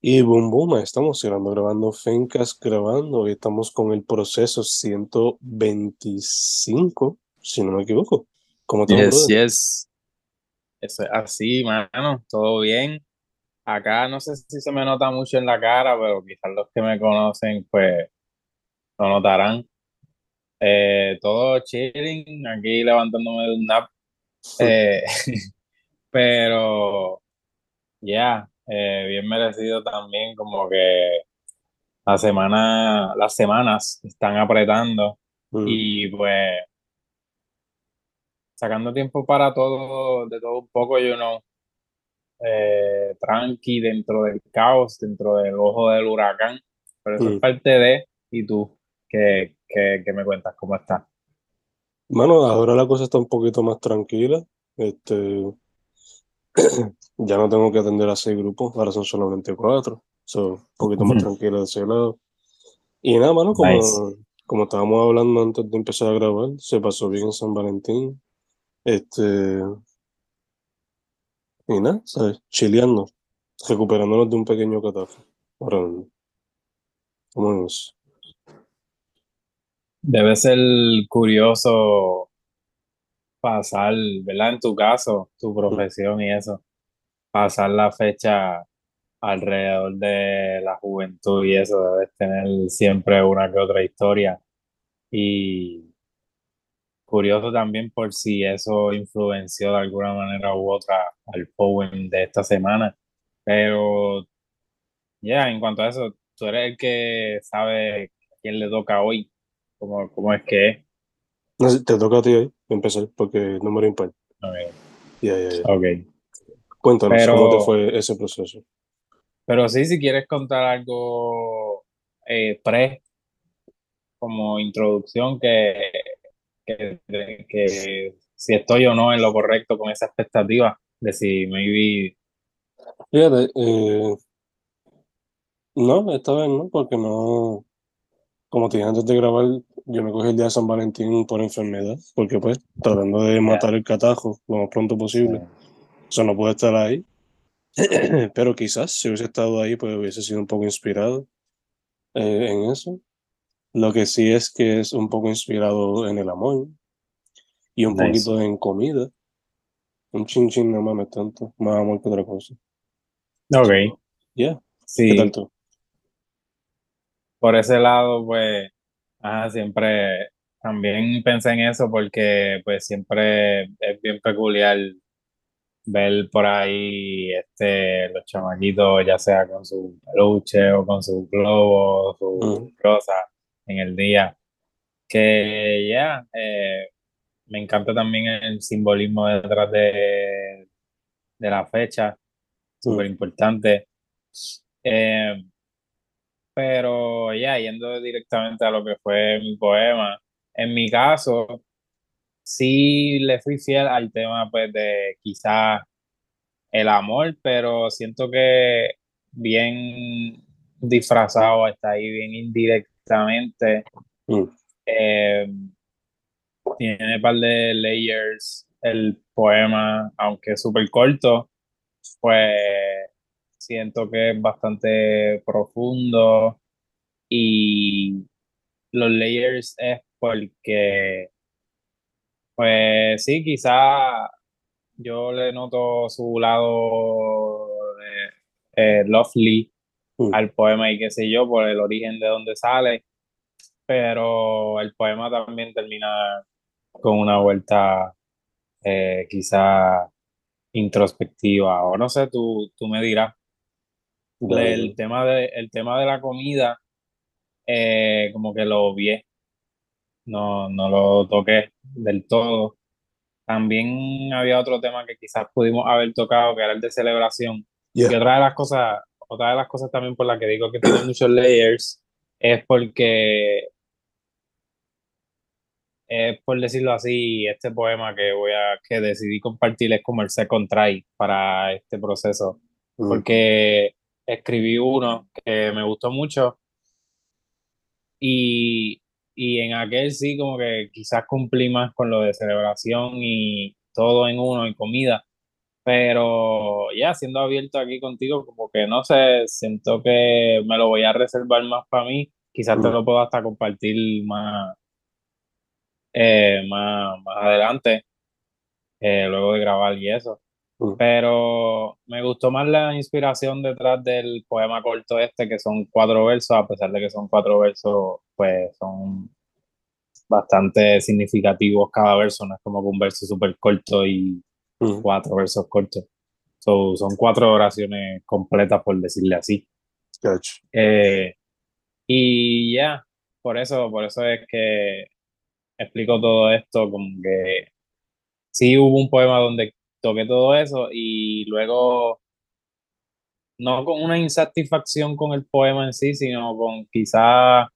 Y boom, boom, estamos grabando, grabando Fencast, grabando. Hoy estamos con el proceso 125, si no me equivoco. ¿Cómo estamos, Yes, brother? yes. Eso es así, mano. Todo bien. Acá no sé si se me nota mucho en la cara, pero quizás los que me conocen, pues, lo notarán. Eh, todo chilling, aquí levantándome de un nap. Eh, pero, ya, eh, bien merecido también, como que la semana, las semanas están apretando Mm, y pues sacando tiempo para todo, de todo un poco, yo no. eh, tranqui dentro del caos, dentro del ojo del huracán, pero eso es mm. parte de, y tú, ¿qué, qué, qué me cuentas? ¿Cómo estás? Mano, ahora la cosa está un poquito más tranquila. Este, ya no tengo que atender a seis grupos, ahora son solamente cuatro. So, un poquito más tranquila de ese lado. Y nada, mano, como, Nice. como estábamos hablando antes de empezar a grabar, se pasó bien en San Valentín. Este, y nada, ¿sabes? Chileando, recuperándonos de un pequeño catástrofe. Ahora mismo. ¿Cómo es? Debe ser curioso pasar, ¿verdad? En tu caso, tu profesión y eso, pasar la fecha alrededor de la juventud y eso, debes tener siempre una que otra historia. Y curioso también por si eso influenció de alguna manera u otra al poem de esta semana. Pero ya, en cuanto a eso, tú eres el que sabe a quién le toca hoy, cómo, cómo es que es. No sé, te toca a ti ahí empezar, porque número impar. Ok, Ya, ya, ya. ok. Cuéntanos, Pero- ¿cómo te fue ese proceso? Pero sí, si quieres contar algo eh, pre, como introducción, que, que, que si estoy o no en lo correcto con esa expectativa de si maybe Fíjate, eh, no, esta vez no, porque no, como te dije antes de grabar, yo me cogí el día de San Valentín por enfermedad, porque pues, tratando de matar el catajo lo más pronto posible. Eso no puede estar ahí. Pero quizás si hubiese estado ahí, pues hubiese sido un poco inspirado eh, en eso. Lo que sí es que es un poco inspirado en el amor y un Nice. poquito en comida. Un chin chin no mames tanto, más amor que otra cosa. Ok, Ya, ¿qué sí, tal tú? por ese lado, pues, ajá, siempre también pensé en eso porque, pues, siempre es bien peculiar ver por ahí, este, los chamaquitos, ya sea con su peluche o con su globo, su Ujú. rosa en el día, que ya, eh, me encanta también el simbolismo detrás de, de la fecha, súper importante. Eh, pero ya, yendo directamente a lo que fue mi poema, en mi caso, sí le fui fiel al tema pues de quizás el amor, pero siento que bien disfrazado está ahí, bien indirectamente. Mm. Eh, tiene un par de layers el poema, aunque es súper corto, pues siento que es bastante profundo y los layers es porque, pues sí, quizá yo le noto su lado eh, lovely Mm. al poema y qué sé yo, por el origen de donde sale, pero el poema también termina con una vuelta eh, quizá introspectiva, o no sé, tú, tú me dirás. El tema de, el tema de la comida, eh, como que lo obvié, no, no lo toqué del todo. También había otro tema que quizás pudimos haber tocado, que era el de celebración. ya. Y otra de las cosas, otra de las cosas también por las que digo que tiene muchos layers, es porque es por decirlo así, este poema que voy a, que decidí compartir es como el second try para este proceso. Mm. Porque escribí uno que me gustó mucho y, y en aquel sí como que quizás cumplí más con lo de celebración y todo en uno y comida, Pero ya, siendo abierto aquí contigo, como que no sé, siento que me lo voy a reservar más para mí. Quizás te lo puedo hasta compartir más, eh, más, más adelante, eh, luego de grabar y eso. Pero me gustó más la inspiración detrás del poema corto este, que son cuatro versos, a pesar de que son cuatro versos, pues son bastante significativos cada verso, no es como que un verso súper corto y cuatro versos cortos. So, son cuatro oraciones completas, por decirle así. gotcha. Eh, y ya, por eso, por eso es que explico todo esto, como que sí hubo un poema donde toqué todo eso y luego no con una insatisfacción con el poema en sí, sino con quizá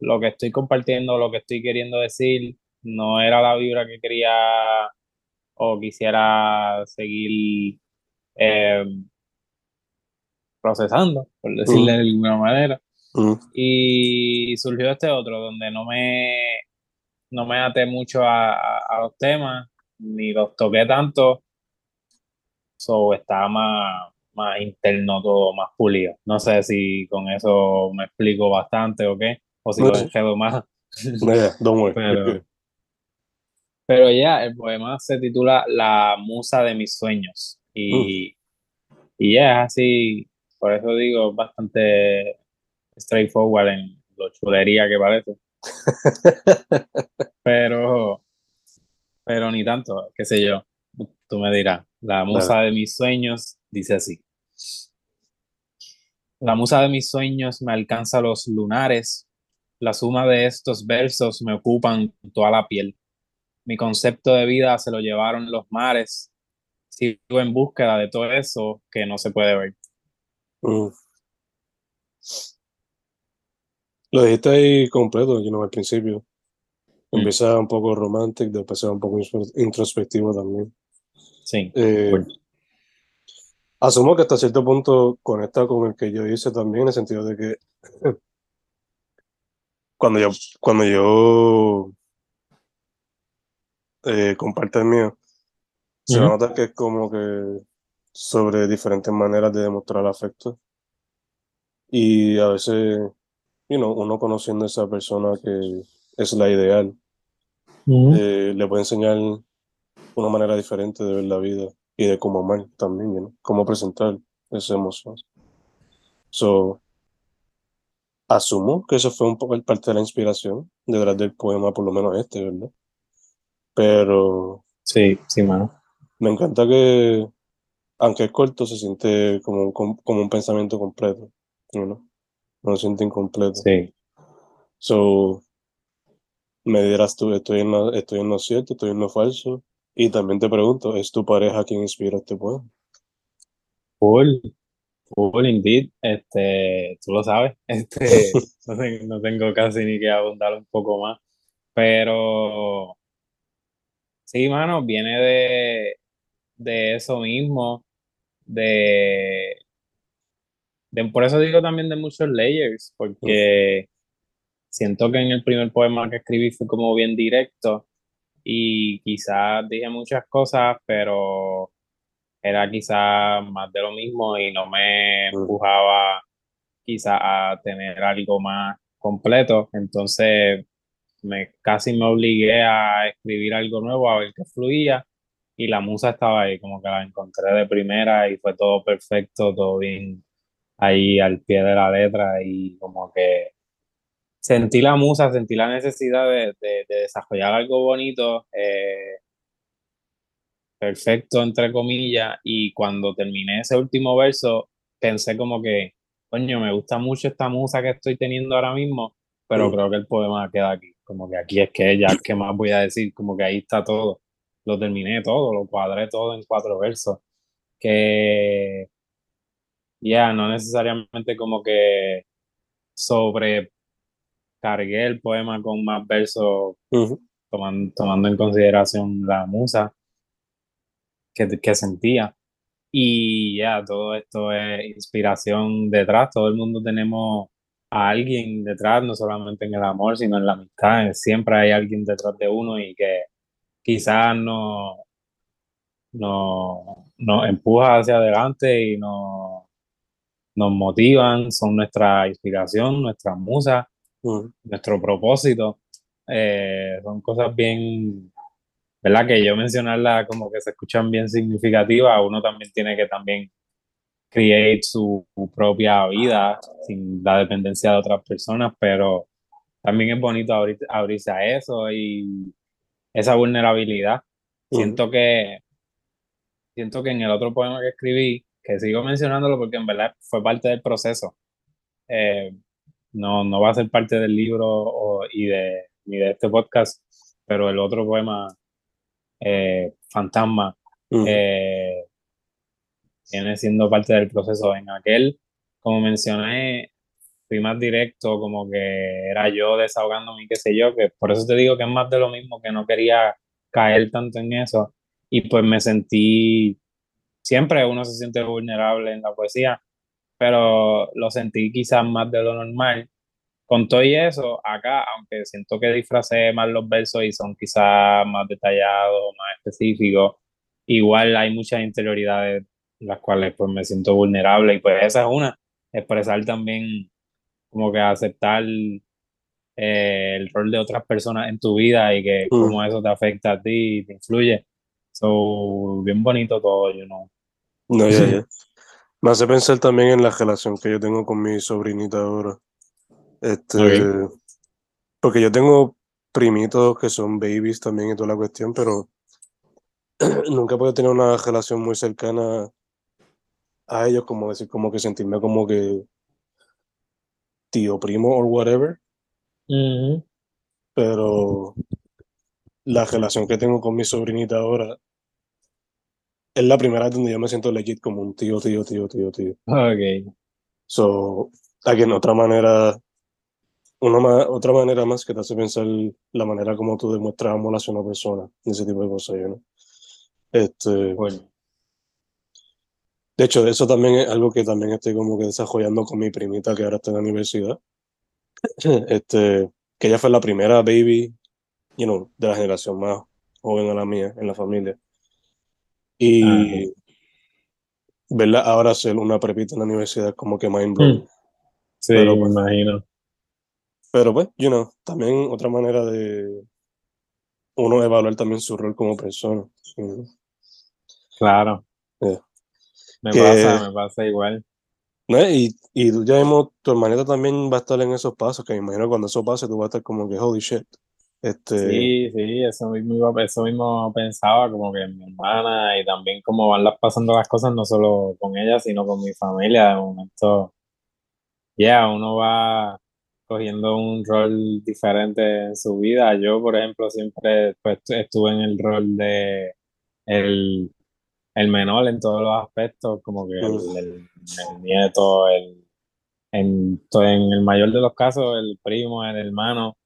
lo que estoy compartiendo, lo que estoy queriendo decir, no era la vibra que quería o quisiera seguir eh, procesando, por decirle de alguna manera. Y surgió este otro, donde no me, no me até mucho a, a, a los temas, ni los toqué tanto, so estaba más, más interno todo, más pulido. No sé si con eso me explico bastante o qué, o si No, lo sí. enredo más, No, don't worry. Pero, ya, el poema se titula La musa de mis sueños. Y, y ya, es así, por eso digo, bastante straightforward en lo chulería que parece. Pero, pero ni tanto, qué sé yo. Tú me dirás, la musa de mis sueños dice así. La musa de mis sueños me alcanza los lunares. La suma de estos versos me ocupan toda la piel. Mi concepto de vida se lo llevaron los mares. Sigo en búsqueda de todo eso que no se puede ver. Mm. Lo dijiste ahí completo, you know, al principio. Mm, Empieza un poco romántico, después un poco introspectivo también. Sí, Eh, cool. asumo que hasta cierto punto conecta con el que yo hice también, en el sentido de que cuando yo, cuando yo eh, comparto el mío, se va a Ujú. notar que es como que sobre diferentes maneras de demostrar afecto. Y a veces, you know, uno conociendo a esa persona que es la ideal, Ujú. eh, le puede enseñar una manera diferente de ver la vida y de cómo amar también, know, cómo presentar esa emoción. So, asumo que eso fue un poco parte de la inspiración detrás del poema, por lo menos este, ¿verdad? Pero Sí, sí, mano. me encanta que, aunque es corto, se siente como un, com- como un pensamiento completo, you know? No se siente incompleto. Sí. So, me dirás tú, estoy en lo, estoy en lo cierto, estoy en lo falso. Y también te pregunto, ¿es tu pareja quien inspira este poema? Cool. Cool, indeed. Este, tú lo sabes. Este, no, ten- no tengo casi ni que abundar un poco más. Pero sí, mano, viene de, de eso mismo. De, de, por eso digo también de muchos layers, porque siento que en el primer poema que escribí fue como bien directo y quizás dije muchas cosas, pero era quizás más de lo mismo y no me mm, empujaba quizás a tener algo más completo. Entonces me casi me obligué a escribir algo nuevo, a ver qué fluía y la musa estaba ahí, como que la encontré de primera y fue todo perfecto, todo bien ahí al pie de la letra y como que sentí la musa, sentí la necesidad de, de- de desarrollar algo bonito, eh, perfecto entre comillas y cuando terminé ese último verso pensé como que, coño, me gusta mucho esta musa que estoy teniendo ahora mismo, pero mm, creo que el poema queda aquí, como que aquí es que ya, ¿qué más voy a decir? Como que ahí está todo, lo terminé todo, lo cuadré todo en cuatro versos, que ya no necesariamente como que sobrecargué el poema con más versos ujú, tomando, tomando en consideración la musa que, que sentía. Y ya, todo esto es inspiración detrás. Todo el mundo tenemos a alguien detrás, no solamente en el amor, sino en la amistad. Siempre hay alguien detrás de uno y que quizás no, nos, nos empuja hacia adelante y nos, nos motivan, son nuestra inspiración, nuestra musa, Mm, nuestro propósito. Eh, son cosas bien, ¿verdad? Que yo mencionarlas como que se escuchan bien significativas, uno también tiene que también create su propia vida sin la dependencia de otras personas, pero también es bonito abrir- abrirse a eso y esa vulnerabilidad. Siento que, siento que en el otro poema que escribí, que sigo mencionándolo porque en verdad fue parte del proceso, eh, no, no va a ser parte del libro o- y de, ni de este podcast, pero el otro poema, eh, Fantasma, mm, eh, viene siendo parte del proceso. En aquel, como mencioné, fui más directo, como que era yo desahogándome y qué sé yo, que por eso te digo que es más de lo mismo, que no quería caer tanto en eso. Y pues me sentí, siempre uno se siente vulnerable en la poesía, pero lo sentí quizás más de lo normal. Con todo y eso, acá, aunque siento que disfracé más los versos y son quizás más detallados, más específicos, igual hay muchas interioridades las cuales pues me siento vulnerable y pues esa es una, expresar también como que aceptar eh, el rol de otras personas en tu vida y que mm. cómo eso te afecta a ti y te influye. So, bien bonito todo, you know. No, ya, ya. Me hace pensar también en la relación que yo tengo con mi sobrinita ahora. Este, porque yo tengo primitos que son babies también y toda la cuestión, pero nunca puedo tener una relación muy cercana a ellos, como decir, como que sentirme como que tío, primo o whatever, pero la relación que tengo con mi sobrinita ahora es la primera vez donde yo me siento legit como un tío, tío, tío, tío, tío. Ok, So, again, otra manera, una ma- otra manera más que te hace pensar la manera como tú demuestras amor hacia una persona, ese tipo de cosas, ¿no? Este, cool. de hecho, eso también es algo que también estoy como que desarrollando con mi primita que ahora está en la universidad. Este, que ella fue la primera baby, you know, de la generación más joven a la mía en la familia. Y verla ahora ser una prepita en la universidad como que mind blowing. Mm. Sí, Pero, me pues, imagino. Pero pues, you know, también otra manera de uno evaluar también su rol como persona. Claro. Yeah. Me Que- pasa, me pasa igual. ¿No? Y, y ya vimos, tu hermanita también va a estar en esos pasos, que me imagino cuando eso pase tú vas a estar como que holy shit. Este, Sí, sí, eso mismo, eso mismo pensaba, como que mi hermana y también cómo van las, pasando las cosas, no solo con ella, sino con mi familia. De momento, ya, uno va cogiendo un rol diferente en su vida. Yo, por ejemplo, siempre pues, estuve en el rol de el, el menor en todos los aspectos, como que el, el- el nieto, el, en, en el mayor de los casos, el primo, el hermano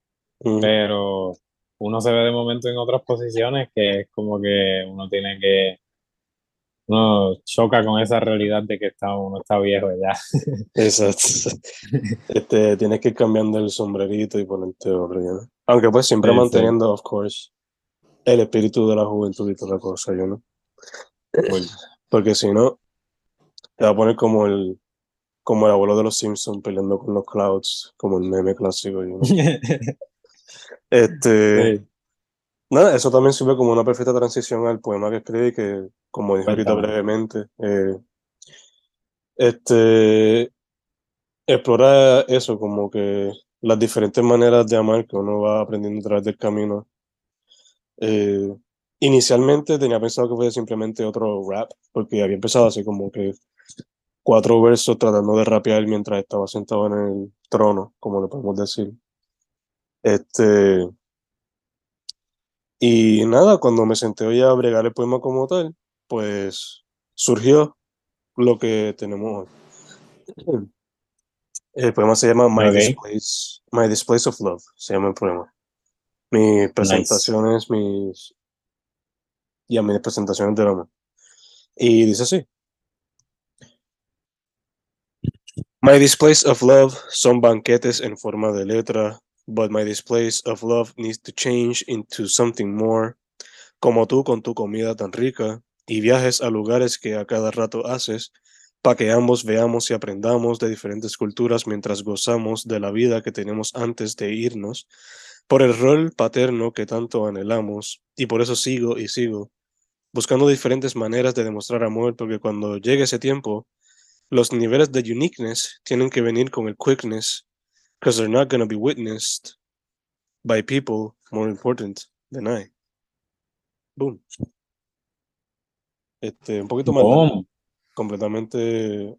mm, pero uno se ve de momento en otras posiciones que es como que uno tiene que, uno choca con esa realidad de que está, uno está viejo ya. exacto. Este, tienes que ir cambiando el sombrerito y ponerte otro, know. Aunque pues siempre Sí, sí. manteniendo, of course, el espíritu de la juventud y toda la cosa, you know. Cool. Porque si no, te va a poner como el, como el abuelo de los Simpsons peleando con los clouds, como el meme clásico, you know. Este, Sí, nada, eso también sirve como una perfecta transición al poema que escribí, que como dije ahorita brevemente, eh, este, explora eso, como que las diferentes maneras de amar que uno va aprendiendo a través del camino. Eh, inicialmente tenía pensado que fuera simplemente otro rap, porque había empezado así como que cuatro versos tratando de rapear mientras estaba sentado en el trono, como le podemos decir. Este, y nada, cuando me senté hoy a bregar el poema como tal, pues surgió lo que tenemos hoy. El poema se llama My. Displays, My Displays of Love, se llama el poema. Mis presentaciones, mis... Ya, mis presentaciones del amor. Y dice así. My displays of love son banquetes en forma de letra, but my displays of love needs to change into something more. Como tú con tu comida tan rica y viajes a lugares que a cada rato haces, para que ambos veamos y aprendamos de diferentes culturas mientras gozamos de la vida que tenemos antes de irnos, por el rol paterno que tanto anhelamos, y por eso sigo y sigo, buscando diferentes maneras de demostrar amor, porque cuando llegue ese tiempo, los niveles de uniqueness tienen que venir con el quickness, because they're not going to be witnessed by people more important than I. Boom. Este, un poquito más completamente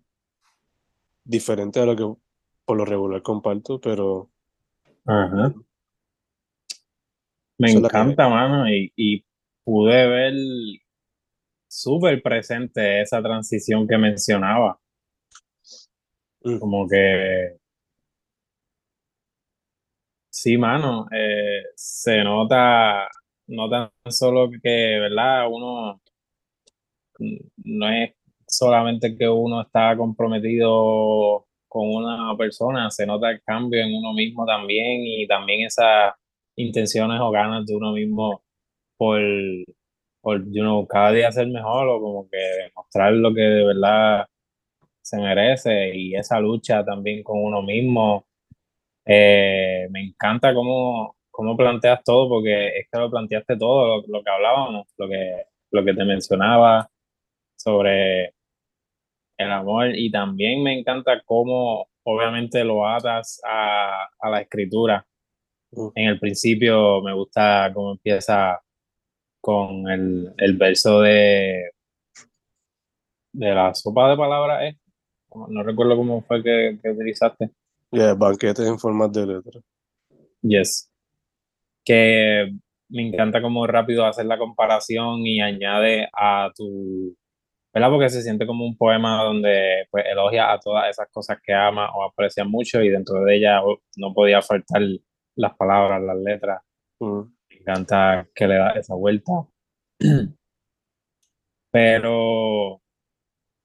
diferente a lo que por lo regular comparto, pero Ajá. Me que encanta, mano, y, y pude ver súper presente esa transición que mencionaba. Mm. Como que sí, mano, eh, se nota, no tan solo que, ¿verdad? Uno no es solamente que uno está comprometido con una persona, se nota el cambio en uno mismo también y también esas intenciones o ganas de uno mismo por, por you know, cada día ser mejor o como que demostrar lo que de verdad se merece y esa lucha también con uno mismo. Eh, me encanta cómo, cómo planteas todo porque es que lo planteaste todo, lo, lo que hablábamos, lo que, lo que te mencionaba sobre el amor y también me encanta cómo obviamente lo atas a, a la escritura. Mm. En el principio me gusta cómo empieza con el, el verso de, de la sopa de palabras, ¿eh? No recuerdo cómo fue que, que utilizaste. Yeah, banquetes en formas de letra. Yes. Que me encanta cómo rápido hacer la comparación y añade a tu, ¿verdad? Porque se siente como un poema donde pues elogia a todas esas cosas que ama o aprecia mucho y dentro de ella oh, no podía faltar las palabras, las letras. Mm. Me encanta que le da esa vuelta. Pero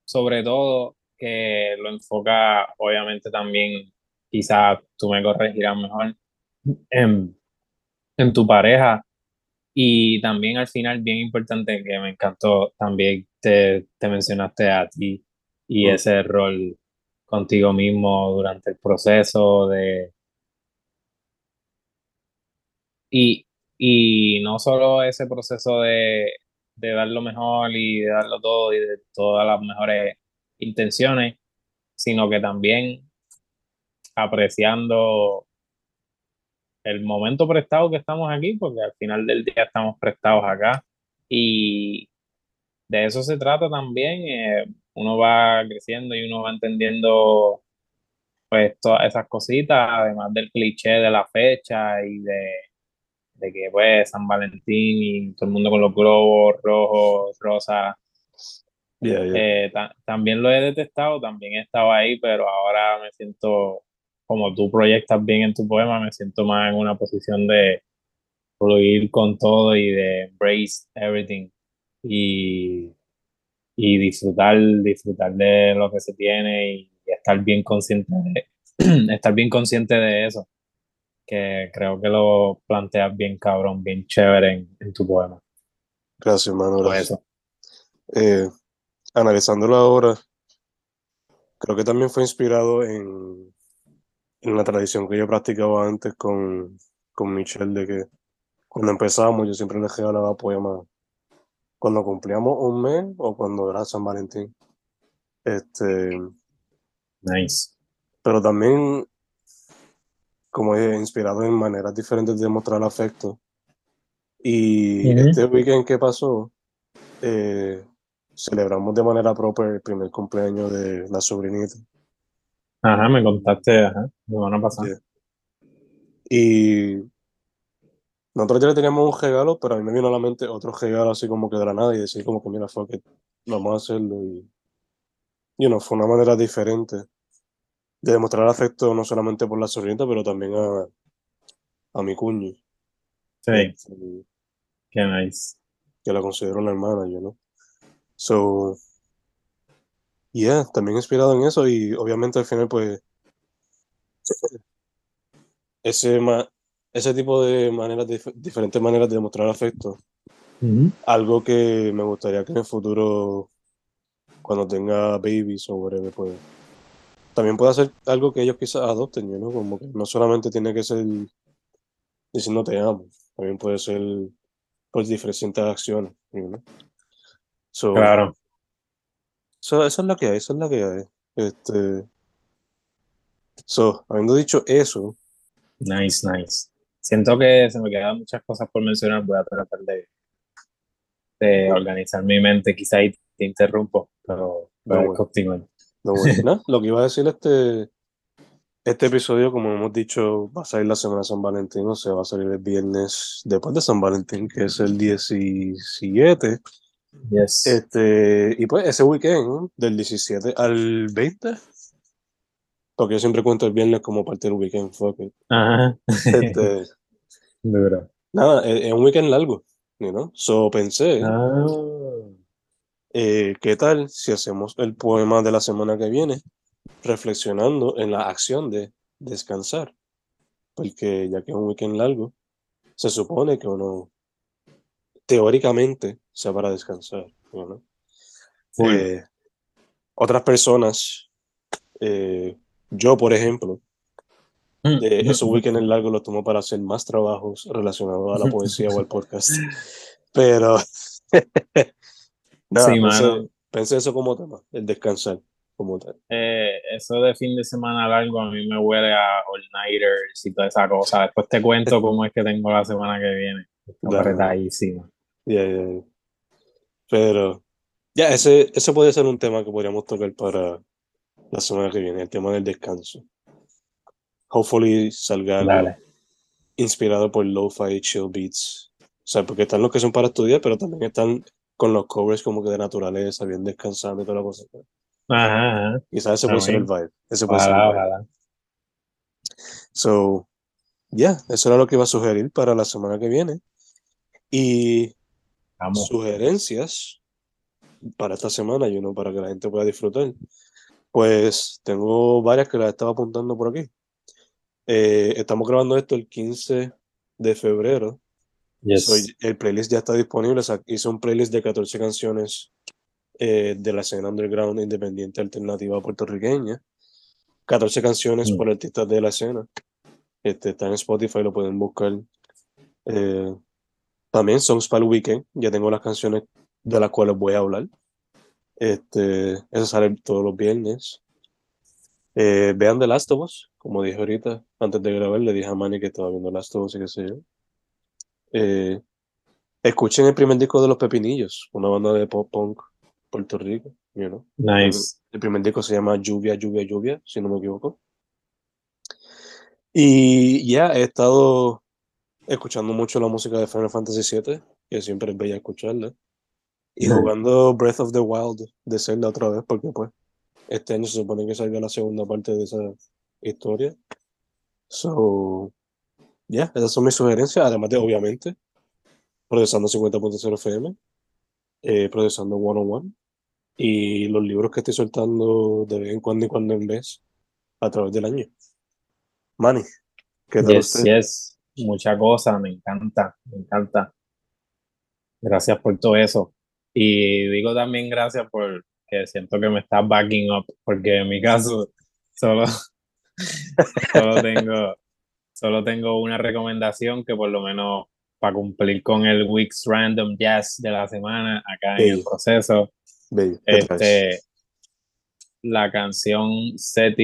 sobre todo que lo enfoca obviamente también, quizás tú me corregirás mejor, en, en tu pareja. Y también al final, bien importante que me encantó, también te, te mencionaste a ti y Mm. ese rol contigo mismo durante el proceso de... Y, y no solo ese proceso de, de dar lo mejor y de darlo todo y de todas las mejores intenciones, sino que también apreciando el momento prestado que estamos aquí, porque al final del día estamos prestados acá y de eso se trata también. eh, uno va creciendo y uno va entendiendo pues todas esas cositas, además del cliché de la fecha y de, de que pues San Valentín y todo el mundo con los globos rojos, rosas. Yeah, yeah. Eh, ta- también lo he detestado, también he estado ahí, pero ahora me siento, como tú proyectas bien en tu poema, me siento más en una posición de fluir con todo y de embrace everything y, y disfrutar, disfrutar de lo que se tiene y estar bien consciente de, estar bien consciente de eso, que creo que lo planteas bien cabrón, bien chévere en, en tu poema. Gracias, hermano. Por Gracias. eso. Eh, analizándolo ahora, creo que también fue inspirado en, en la tradición que yo practicaba antes con, con Michelle, de que cuando empezábamos yo siempre le regalaba poemas cuando cumplíamos un mes o cuando era San Valentín. Este, Nice. pero también, como dije, inspirado en maneras diferentes de demostrar afecto. Y Ujú. este weekend que pasó, eh, celebramos de manera propia el primer cumpleaños de la sobrinita. Ajá, me contaste, ajá, la semana pasada. Yeah. Y nosotros ya le teníamos un regalo, pero a mí me vino a la mente otro regalo así como que de la nada y decir como que mira, fuck it, vamos a hacerlo. Y, you know, fue una manera diferente de demostrar afecto no solamente por la sobrinita, pero también a, a mi cuño, Sí, este, qué nice. que la considero una hermana, yo, ¿no? So, yeah, también inspirado en eso y obviamente al final pues ese, ma- ese tipo de maneras, dif- diferentes maneras de demostrar afecto Algo que me gustaría que en el futuro, cuando tenga babies o whatever, pues también puede ser algo que ellos quizás adopten, ¿no? Como que no solamente tiene que ser diciendo te amo, también puede ser por diferentes acciones, ¿no? claro. So, eso es lo que hay, eso es lo que hay. Este, so, habiendo dicho eso. Nice, nice. Siento que se me quedan muchas cosas por mencionar, voy a tratar de, de organizar mi mente, quizá ahí te interrumpo, pero voy. No, lo que iba a decir este, este episodio, como hemos dicho, va a salir la semana de San Valentín, o sea, va a salir el viernes después de San Valentín, que es el 17. Yes. Este, y pues ese weekend, del 17 al 20, porque yo siempre cuento el viernes como parte del weekend, fuck Ajá. Este, Duro. Nada, es, un weekend largo, ¿no? So pensé, ah. eh, ¿qué tal si hacemos el poema de la semana que viene? reflexionando en la acción de descansar, porque ya que es un weekend largo, se supone que uno teóricamente se va para descansar. Eh, otras personas, eh, yo por ejemplo, mm, eh, mm, esos mm. weekends largos los tomo para hacer más trabajos relacionados a la poesía o al podcast. Pero, nada, pensé eso como tema, el descansar. Eh, eso de fin de semana largo a mí me huele a all-nighters y toda esa cosa. Después te cuento cómo es que tengo la semana que viene. Está Pero, ya, ese, ese puede ser un tema que podríamos tocar para la semana que viene, el tema del descanso. Hopefully salga inspirado por lo-fi chill beats. O sea, porque están los que son para estudiar, pero también están con los covers como que de naturaleza, bien descansando y toda la cosa. Ajá. Quizás ese puede ser el vibe. Ese puede ser el vibe. So, ya, eso era lo que iba a sugerir para la semana que viene. Y sugerencias para esta semana y uno para que la gente pueda disfrutar. Pues tengo varias que las estaba apuntando por aquí. Eh, estamos grabando esto el 15 de febrero. el playlist ya está disponible. hice un playlist de 14 canciones eh, de la escena underground independiente alternativa puertorriqueña. 14 canciones mm. por artistas de la escena. Este, está en Spotify, lo pueden buscar. Eh, también Songs para el Weekend. Ya tengo las canciones de las cuales voy a hablar. Este, eso sale todos los viernes. Eh, vean The Last of Us, como dije ahorita, antes de grabar, le dije a Manny que estaba viendo Last of Us y qué sé yo. escuchen el primer disco de Los Pepinillos, una banda de pop punk Puerto Rico. Nice. El, primer disco se llama Lluvia, Lluvia, Lluvia, si no me equivoco. Y ya he estado escuchando mucho la música de Final Fantasy VII, que siempre es bella escucharla. Y jugando Breath of the Wild de Zelda otra vez, porque pues este año se supone que salga la segunda parte de esa historia. So, ya, esas son mis sugerencias, además de, obviamente, procesando 50.0 FM, eh, procesando One on One y los libros que estoy soltando de vez en cuando y cuando en vez a través del año. Manny, ¿qué tal yes, Yes. Mucha cosa, me encanta, me encanta. Gracias por todo eso. Y digo también gracias por que siento que me estás backing up, porque en mi caso solo, solo, tengo, solo tengo una recomendación que por lo menos para cumplir con el Week's Random Jazz de la semana acá en el proceso, este, la canción se,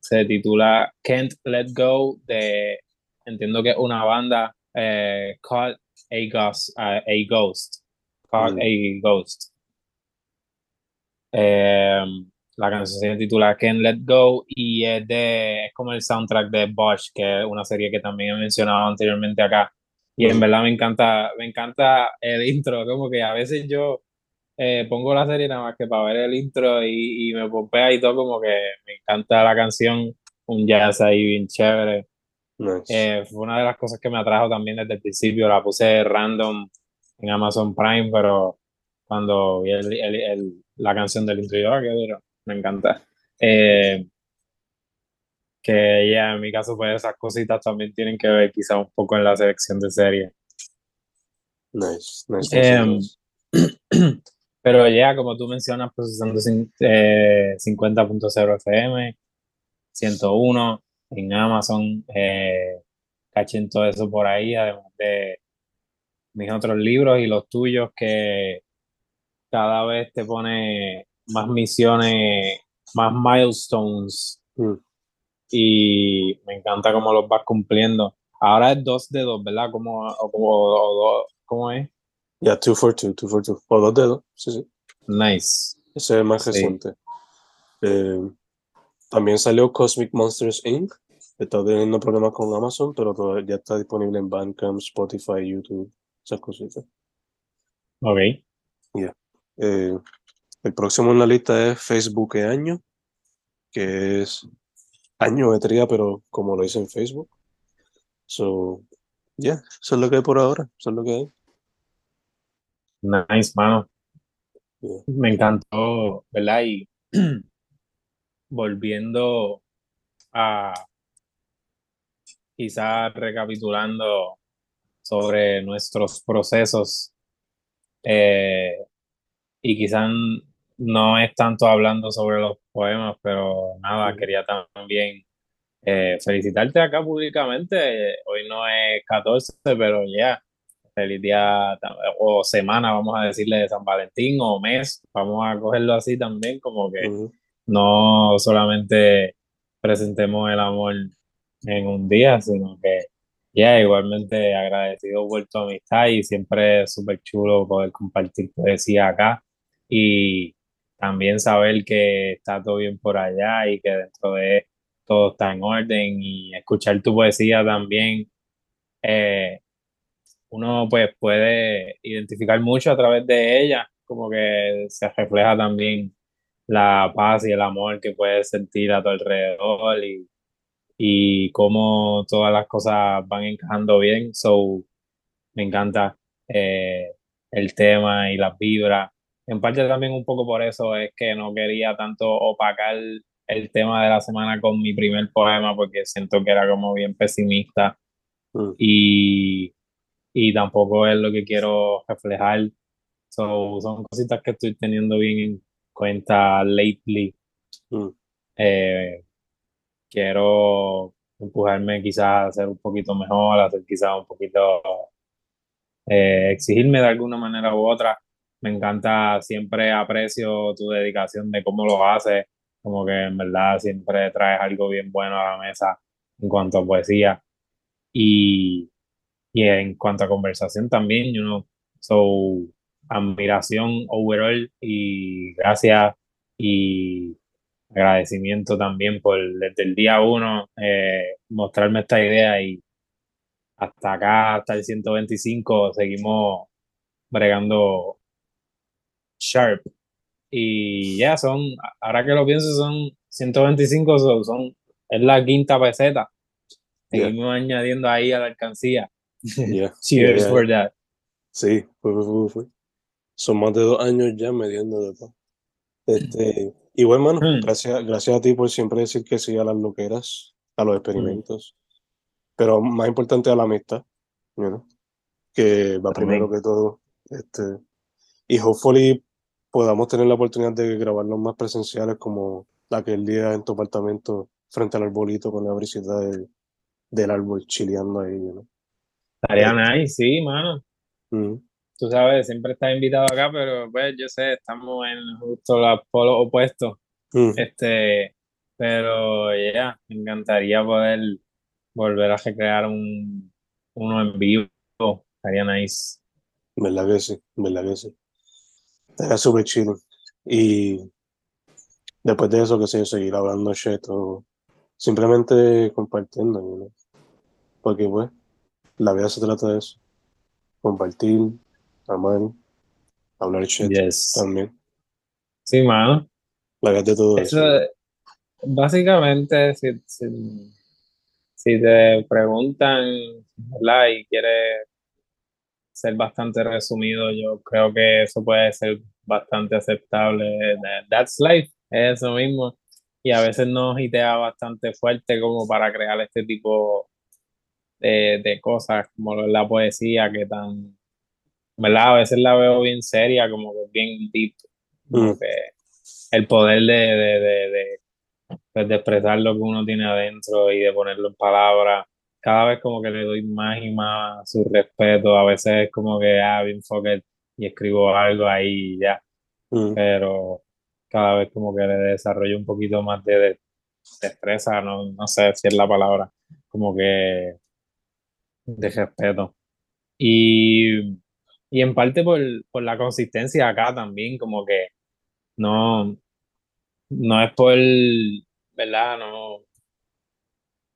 se, titula Can't Let Go de, entiendo que es una banda, eh, Called a Ghost. a Ghost. Called mm. a Ghost. Em, la canción se titula Can't Let Go y es, de, es como el soundtrack de Bosch, que es una serie que también he mencionado anteriormente acá. Y en verdad me encanta, me encanta el intro, como que a veces yo eh, pongo la serie nada más que para ver el intro y, y me pompea y todo, como que me encanta la canción, un jazz ahí bien chévere. Eh, fue una de las cosas que me atrajo también desde el principio, la puse random en Amazon Prime, pero cuando vi el, el, la canción del intro, yo, ah, me encanta. Eh, que ya en mi caso, pues esas cositas también tienen que ver quizá un poco en la selección de series. Nice, nice. Em, pero ya, como tú mencionas, procesando eh, 50.0 FM, 101 en Amazon, eh, cachen todo eso por ahí, además de mis otros libros y los tuyos que cada vez te pone más misiones, más milestones. Mm. Y me encanta cómo los vas cumpliendo. Ahora es 2 de 2, ¿verdad? ¿Cómo, o, ¿Cómo es? Ya, 2 for 2, 2 for 2. O 2 de 2, sí, sí. Nice. Ese es más reciente. Eh, también salió Cosmic Monsters Inc. Está teniendo problemas con Amazon, pero todavía ya está disponible en Bandcamp, Spotify, YouTube, esas cositas. Ok. Ya. Eh, el próximo en la lista es Facebook e Año, que es añometría, pero como lo dice en Facebook. So, ya, yeah, eso es lo que hay por ahora, eso es lo que hay. Nice, mano. Me encantó, ¿verdad? Y volviendo a quizás recapitulando sobre nuestros procesos eh, y quizás no es tanto hablando sobre los poemas, pero nada, quería también eh, felicitarte acá públicamente. Hoy no es 14, pero ya, feliz día o semana, vamos a decirle, de San Valentín o mes, vamos a cogerlo así también, como que no solamente presentemos el amor en un día, sino que ya igualmente agradecido por tu amistad y siempre es súper chulo poder compartir poesía acá y también saber que está todo bien por allá y que dentro de todo está en orden y escuchar tu poesía también. Eh, uno pues puede identificar mucho a través de ella, como que se refleja también la paz y el amor que puedes sentir a tu alrededor y, y cómo todas las cosas van encajando bien. So, me encanta eh, el tema y las vibras. En parte también un poco por eso es que no quería tanto opacar el tema de la semana con mi primer poema porque siento que era como bien pesimista mm. y, y tampoco es lo que quiero reflejar. son cositas que estoy teniendo bien en cuenta lately. Mm. Eh, quiero empujarme quizás a ser un poquito mejor, a ser quizás un poquito, eh, exigirme de alguna manera u otra. Me encanta, siempre aprecio tu dedicación de cómo lo haces, como que en verdad siempre traes algo bien bueno a la mesa en cuanto a poesía y, y en cuanto a conversación también, you know, so admiración overall y gracias y agradecimiento también por desde el día uno eh, mostrarme esta idea y hasta acá, hasta el 125, seguimos bregando sharp. Y ya son, ahora que lo pienso, son 125, son, es la quinta peseta. Seguimos añadiendo ahí a la alcancía. Cheers for that. Sí, son más de dos años ya mediendo de Este, y bueno, mano, hmm. gracias, gracias a ti por siempre decir que sí a las loqueras, a los experimentos, pero más importante a la amistad, que va primero que todo. Este, y hopefully podamos tener la oportunidad de grabarlos más presenciales como aquel día en tu apartamento frente al arbolito con la brisita del árbol chileando ahí, ¿no? Estaría este. nice, sí, mano. Mm tú sabes, siempre estás invitado acá, pero pues yo sé, estamos en justo los polos opuestos. Mm. Este, pero ya, me encantaría poder volver a recrear un, uno en vivo. Estaría nice. ¿Verdad que sí? ¿Verdad que sí? Estaría súper chido. Y después de eso, que sé, seguir hablando shit o simplemente compartiendo, ¿no? Porque pues, la vida se trata de eso. Compartir, amar, hablar shit también. Sí, mano. La de todo eso. Básicamente, si, si, te preguntan, ¿verdad? Y quieres ser bastante resumido, yo creo que eso puede ser bastante aceptable. That's life, es eso mismo. Y a veces nos hitea bastante fuerte como para crear este tipo de, de cosas, como la poesía que tan ¿verdad? A veces la veo bien seria, como que bien deep, como Mm. que el poder de, de, de, de, pues, de expresar lo que uno tiene adentro y de ponerlo en palabras. Cada vez como que le doy más y más su respeto. A veces es como que, ah, bien fuck it, y escribo algo ahí y ya. Mm. Pero cada vez como que le desarrollo un poquito más de, de destreza, no, no sé si es la palabra, como que de respeto. Y, y en parte por, por la consistencia acá también, como que no, no es por, ¿verdad? No,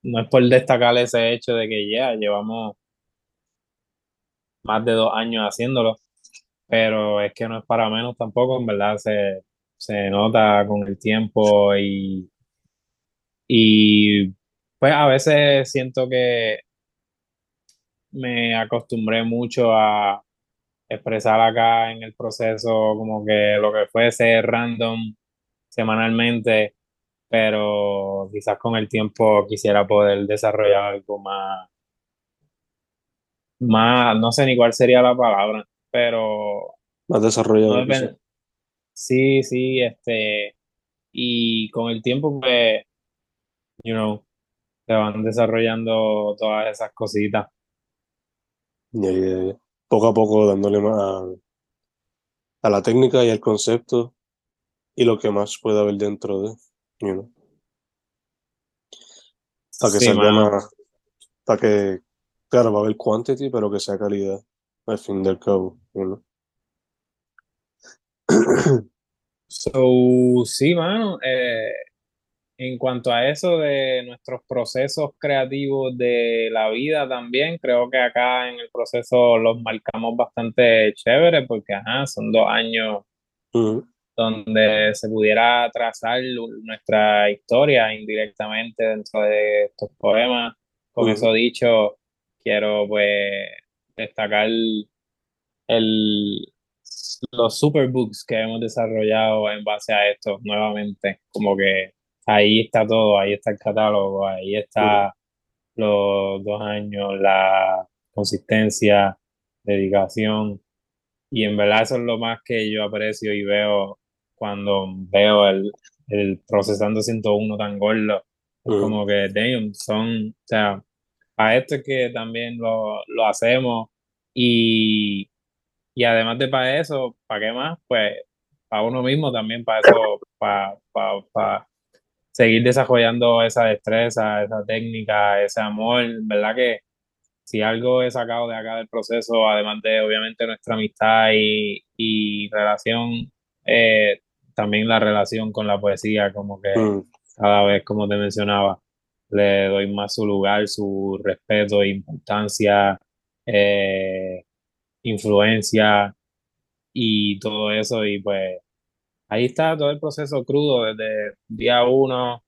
no es por destacar ese hecho de que ya llevamos más de dos años haciéndolo, pero es que no es para menos tampoco, en verdad se, se nota con el tiempo y, y pues a veces siento que me acostumbré mucho a expresar acá en el proceso como que lo que fuese random semanalmente, pero quizás con el tiempo quisiera poder desarrollar algo más, más, no sé ni cuál sería la palabra, pero Más no desarrollado, quizás. Sí, sí, este, y con el tiempo, pues, you know, se van desarrollando todas esas cositas. Ya, ya, ya. Poco a poco dándole más a, a la técnica y al concepto y lo que más puede haber dentro de, you know, para que Sí, salga mano. más, para que, claro, va a haber quantity, pero que sea calidad, al fin del cabo, you know. So, sí, mano, eh, en cuanto a eso de nuestros procesos creativos de la vida también, creo que acá en el proceso los marcamos bastante chévere porque, ajá, son dos años Ujú, donde se pudiera trazar nuestra historia indirectamente dentro de estos poemas. Con ujú, eso dicho, quiero pues destacar el, los superbooks que hemos desarrollado en base a esto nuevamente. Como que ahí está todo, ahí está el catálogo, ahí está los dos años, la consistencia, dedicación. Y en verdad eso es lo más que yo aprecio y veo cuando veo el, el procesando 101 tan gordo. Es Ujú, como que, damn, son, o sea, a esto es que también lo, lo hacemos y, y además de para eso, ¿para qué más? Pues para uno mismo también, para eso, para, para, para seguir desarrollando esa destreza, esa técnica, ese amor, ¿verdad? Que si algo he sacado de acá del proceso, además de obviamente nuestra amistad y, y relación, eh, también la relación con la poesía, como que ujú. cada vez, como te mencionaba, le doy más su lugar, su respeto, importancia, eh, influencia y todo eso. Y pues ahí está todo el proceso crudo desde día uno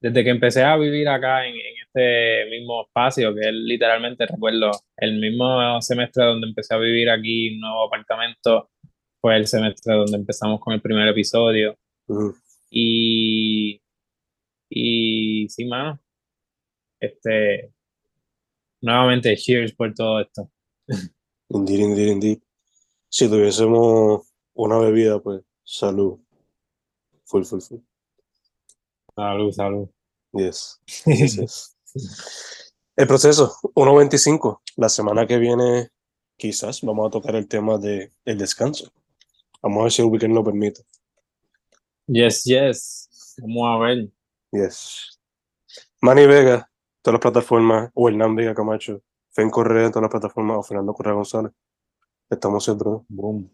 desde que empecé a vivir acá en, en este mismo espacio, que es literalmente, recuerdo, el mismo semestre donde empecé a vivir aquí, un nuevo apartamento, fue el semestre donde empezamos con el primer episodio. Ujú. Y, y sí, mano, este, nuevamente, cheers por todo esto. Indeed, indeed, indeed. Si tuviésemos una bebida, pues, salud. Full, full, full. Salud, salud. Yes. Yes, yes. El proceso, 1.25. La semana que viene, quizás vamos a tocar el tema de el descanso. Vamos a ver si el weekend lo permite. Yes, yes. Vamos a ver. Yes. Manny Vega, todas las plataformas, o Hernán Vega Camacho, Fen Correa, todas las plataformas, o Fernando Correa González. Estamos siempre. Boom.